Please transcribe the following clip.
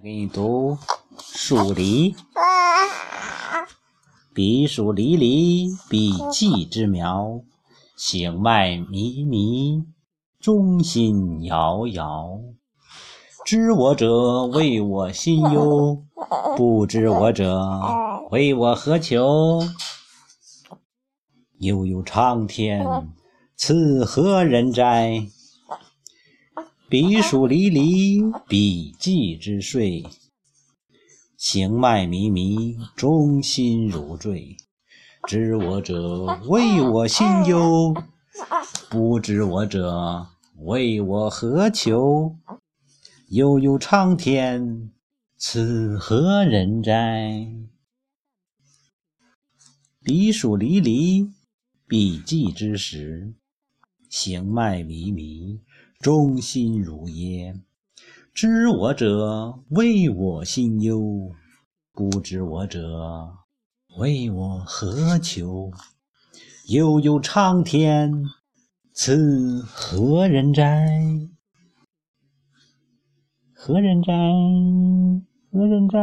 给你读数梨，彼黍离离，彼稷之苗。行迈靡靡，中心摇摇。知我者，谓我心忧；不知我者，谓我何求？悠悠苍天，此何人哉？彼黍离离，彼稷之睡。行迈靡靡，中心如坠。知我者，谓我心忧；不知我者，谓我何求？悠悠苍天，此何人哉？彼黍离离，彼稷之实。行迈靡靡。中心如耶？知我者，谓我心忧；不知我者，谓我何求？悠悠苍天，此何人哉？何人哉？何人哉？